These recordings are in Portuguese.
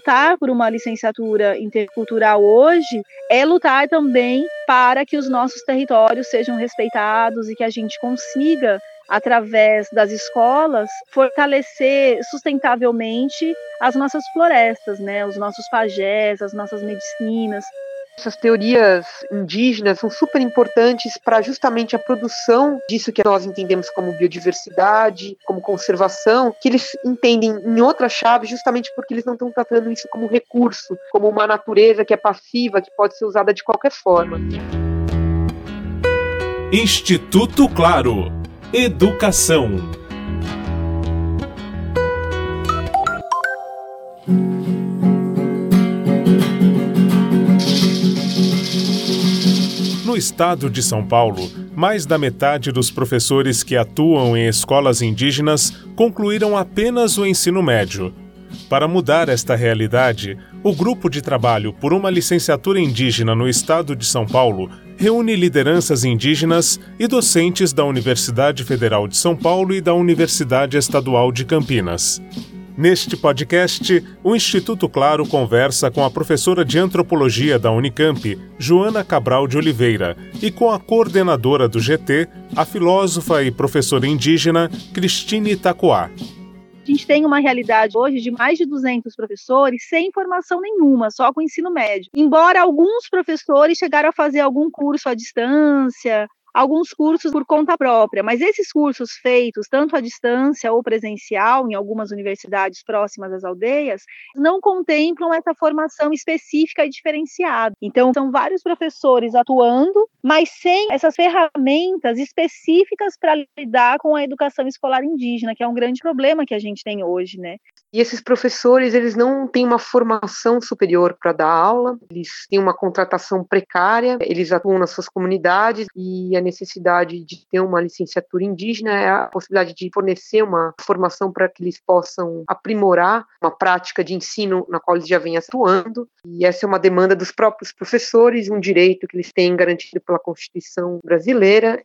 lutar por uma licenciatura intercultural hoje é lutar também para que os nossos territórios sejam respeitados e que a gente consiga através das escolas, fortalecer sustentavelmente as nossas florestas, né? os nossos pajés, as nossas medicinas, essas teorias indígenas são super importantes para justamente a produção disso que nós entendemos como biodiversidade, como conservação, que eles entendem em outra chave justamente porque eles não estão tratando isso como recurso, como uma natureza que é passiva, que pode ser usada de qualquer forma. Instituto Claro. Educação. Estado de São Paulo, mais da metade dos professores que atuam em escolas indígenas concluíram apenas o ensino médio. Para mudar esta realidade, o Grupo de Trabalho por uma Licenciatura Indígena no Estado de São Paulo reúne lideranças indígenas e docentes da Universidade Federal de São Paulo e da Universidade Estadual de Campinas. Neste podcast, o Instituto Claro conversa com a professora de antropologia da Unicamp, Joana Cabral de Oliveira, e com a coordenadora do GT, a filósofa e professora indígena Cristine Itacoá. A gente tem uma realidade hoje de mais de 200 professores sem formação nenhuma, só com ensino médio. Embora alguns professores chegaram a fazer algum curso à distância, alguns cursos por conta própria, mas esses cursos feitos tanto à distância ou presencial em algumas universidades próximas às aldeias não contemplam essa formação específica e diferenciada. Então, são vários professores atuando, mas sem essas ferramentas específicas para lidar com a educação escolar indígena, que é um grande problema que a gente tem hoje, né? E esses professores, eles não têm uma formação superior para dar aula, eles têm uma contratação precária, eles atuam nas suas comunidades e a necessidade de ter uma licenciatura indígena é a possibilidade de fornecer uma formação para que eles possam aprimorar uma prática de ensino na qual eles já vêm atuando. E essa é uma demanda dos próprios professores, um direito que eles têm garantido pela Constituição brasileira.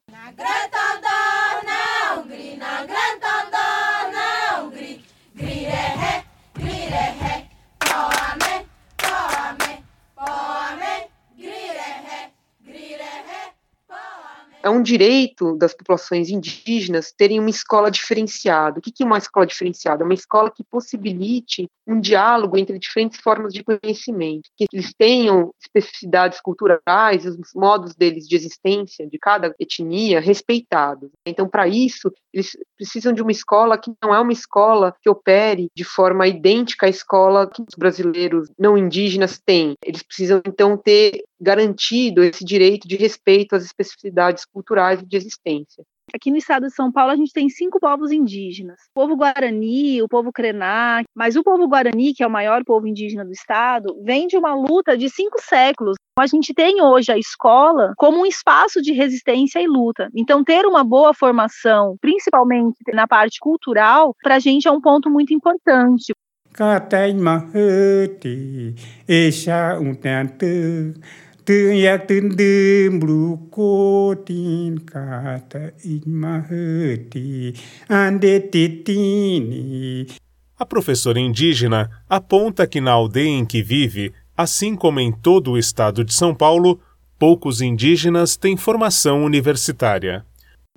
É um direito das populações indígenas terem uma escola diferenciada. O que é uma escola diferenciada? É uma escola que possibilite um diálogo entre diferentes formas de conhecimento, que eles tenham especificidades culturais, os modos deles de existência de cada etnia respeitados. Então, para isso, eles precisam de uma escola que não é uma escola que opere de forma idêntica à escola que os brasileiros não indígenas têm. Eles precisam, então, ter garantido esse direito de respeito às especificidades culturais e de existência. Aqui no estado de São Paulo, a gente tem cinco povos indígenas: o povo Guarani, o povo Krená. Mas o povo Guarani, que é o maior povo indígena do estado, vem de uma luta de cinco séculos. A gente tem hoje a escola como um espaço de resistência e luta. Então, ter uma boa formação, principalmente na parte cultural, para a gente é um ponto muito importante. A professora indígena aponta que na aldeia em que vive, assim como em todo o estado de São Paulo, poucos indígenas têm formação universitária.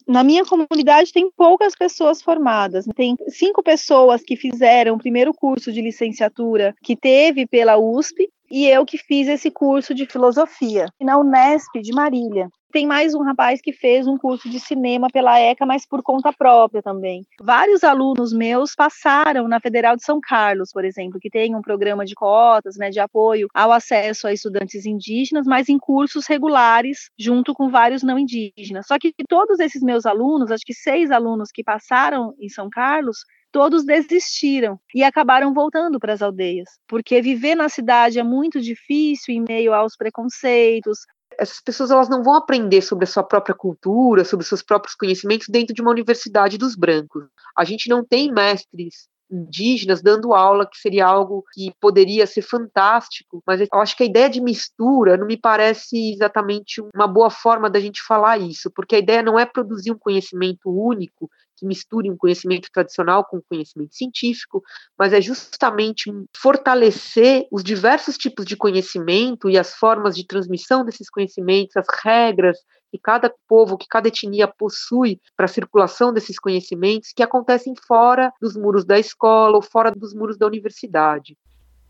Na minha comunidade tem poucas pessoas formadas. Tem cinco pessoas que fizeram o primeiro curso de licenciatura que teve pela USP e eu que fiz esse curso de filosofia na Unesp de Marília. Tem mais um rapaz que fez um curso de cinema pela ECA, mas por conta própria também. Vários alunos meus passaram na Federal de São Carlos, por exemplo, que tem um programa de cotas, né, de apoio ao acesso a estudantes indígenas, mas em cursos regulares, junto com vários não indígenas. Só que todos esses meus alunos, acho que seis alunos que passaram em São Carlos, todos desistiram e acabaram voltando para as aldeias, porque viver na cidade é muito difícil em meio aos preconceitos. Essas pessoas elas não vão aprender sobre a sua própria cultura, sobre seus próprios conhecimentos dentro de uma universidade dos brancos. A gente não tem mestres indígenas dando aula, que seria algo que poderia ser fantástico, mas eu acho que a ideia de mistura não me parece exatamente uma boa forma da gente falar isso, porque a ideia não é produzir um conhecimento único que misture um conhecimento tradicional com conhecimento científico, mas é justamente fortalecer os diversos tipos de conhecimento e as formas de transmissão desses conhecimentos, as regras que cada povo, que cada etnia possui para a circulação desses conhecimentos que acontecem fora dos muros da escola ou fora dos muros da universidade.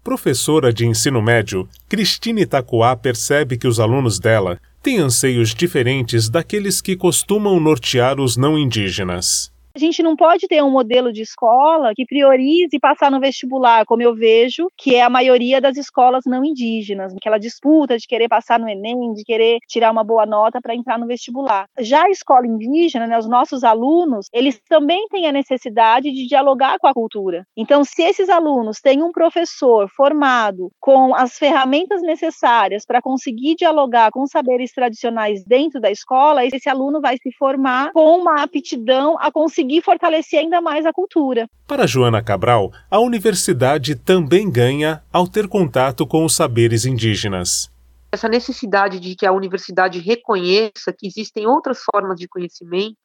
Professora de ensino médio, Cristine Itacoá percebe que os alunos dela têm anseios diferentes daqueles que costumam nortear os não indígenas. A gente não pode ter um modelo de escola que priorize passar no vestibular, como eu vejo que é a maioria das escolas não indígenas, aquela disputa de querer passar no Enem, de querer tirar uma boa nota para entrar no vestibular. Já a escola indígena, né, os nossos alunos, eles também têm a necessidade de dialogar com a cultura. Então, se esses alunos têm um professor formado com as ferramentas necessárias para conseguir dialogar com saberes tradicionais dentro da escola, esse aluno vai se formar com uma aptidão a conseguir conseguir fortalecer ainda mais a cultura. Para Joana Cabral, a universidade também ganha ao ter contato com os saberes indígenas. Essa necessidade de que a universidade reconheça que existem outras formas de conhecimento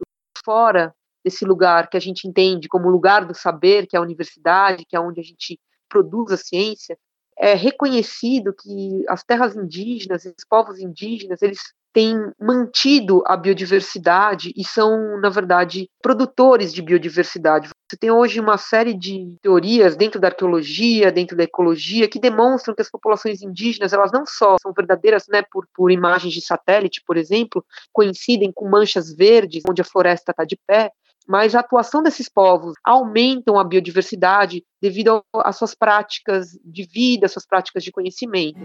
fora desse lugar que a gente entende como lugar do saber, que é a universidade, que é onde a gente produz a ciência, é reconhecido que as terras indígenas, os povos indígenas, eles têm mantido a biodiversidade e são, na verdade, produtores de biodiversidade. Você tem hoje uma série de teorias dentro da arqueologia, dentro da ecologia, que demonstram que as populações indígenas, elas não só são verdadeiras, né, por, por imagens de satélite, por exemplo, coincidem com manchas verdes, onde a floresta está de pé, mas a atuação desses povos aumentam a biodiversidade devido às suas práticas de vida, suas práticas de conhecimento.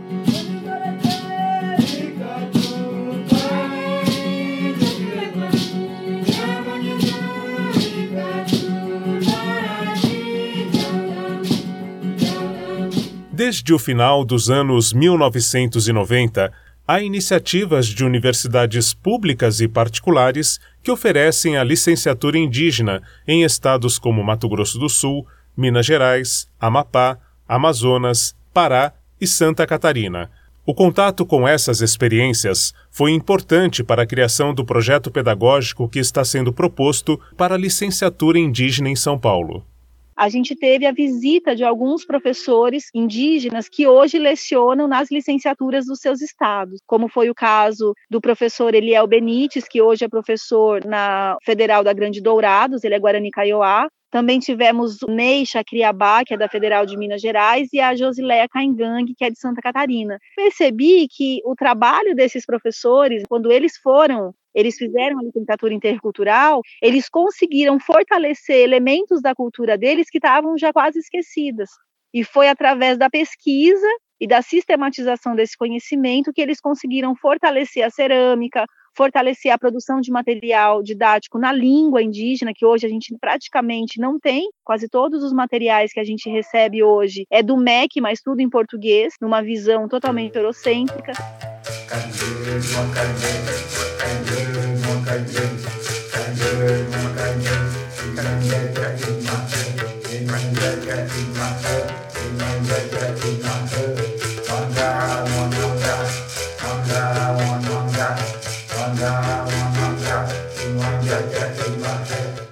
Desde o final dos anos 1990, há iniciativas de universidades públicas e particulares que oferecem a licenciatura indígena em estados como Mato Grosso do Sul, Minas Gerais, Amapá, Amazonas, Pará e Santa Catarina. O contato com essas experiências foi importante para a criação do projeto pedagógico que está sendo proposto para a licenciatura indígena em São Paulo a gente teve a visita de alguns professores indígenas que hoje lecionam nas licenciaturas dos seus estados, como foi o caso do professor Eliel Benites, que hoje é professor na Federal da Grande Dourados, ele é Guarani Kaiowá, também tivemos o Ney Chacriabá, que é da Federal de Minas Gerais, e a Josileia Caingang, que é de Santa Catarina. Percebi que o trabalho desses professores, quando eles foram eles fizeram a licenciatura intercultural, eles conseguiram fortalecer elementos da cultura deles que estavam já quase esquecidas. E foi através da pesquisa e da sistematização desse conhecimento que eles conseguiram fortalecer a cerâmica, fortalecer a produção de material didático na língua indígena, que hoje a gente praticamente não tem. Quase todos os materiais que a gente recebe hoje é do MEC, mas tudo em português, numa visão totalmente eurocêntrica.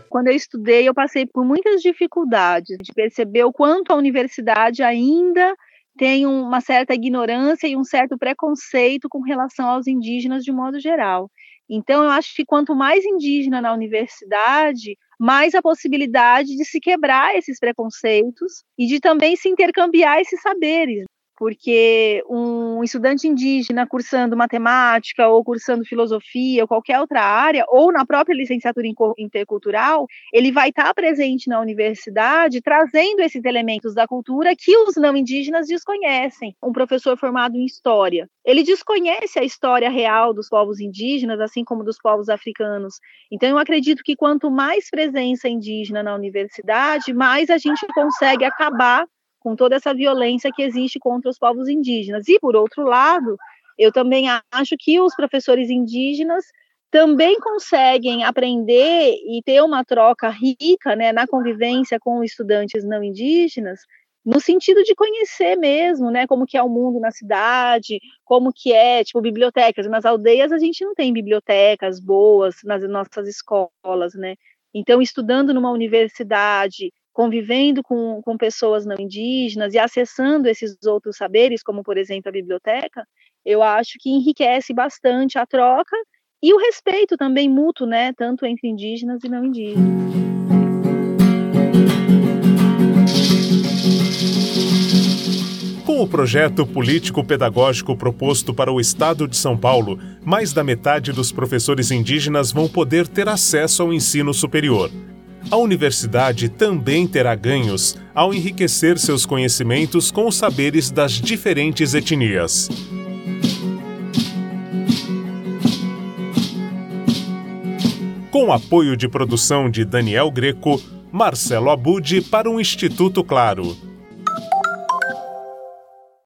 Quando eu estudei, eu passei por muitas dificuldades de perceber o quanto a universidade ainda tem uma certa ignorância e um certo preconceito com relação aos indígenas de modo geral. Então, eu acho que quanto mais indígena na universidade, mais a possibilidade de se quebrar esses preconceitos e de também se intercambiar esses saberes porque um estudante indígena cursando matemática ou cursando filosofia ou qualquer outra área, ou na própria licenciatura intercultural, ele vai estar presente na universidade trazendo esses elementos da cultura que os não indígenas desconhecem. Um professor formado em história, ele desconhece a história real dos povos indígenas, assim como dos povos africanos. Então, eu acredito que quanto mais presença indígena na universidade, mais a gente consegue acabar com toda essa violência que existe contra os povos indígenas. E, por outro lado, eu também acho que os professores indígenas também conseguem aprender e ter uma troca rica né, na convivência com estudantes não indígenas, no sentido de conhecer mesmo, né, como que é o mundo na cidade, como que é, tipo, bibliotecas. Nas aldeias a gente não tem bibliotecas boas nas nossas escolas, né? Então, estudando numa universidade, convivendo com, com pessoas não indígenas e acessando esses outros saberes, como, por exemplo, a biblioteca, eu acho que enriquece bastante a troca e o respeito também mútuo, né, tanto entre indígenas e não indígenas. Com o projeto político-pedagógico proposto para o Estado de São Paulo, mais da metade dos professores indígenas vão poder ter acesso ao ensino superior. A universidade também terá ganhos ao enriquecer seus conhecimentos com os saberes das diferentes etnias. Com apoio de produção de Daniel Greco, Marcelo Abude para o Instituto Claro.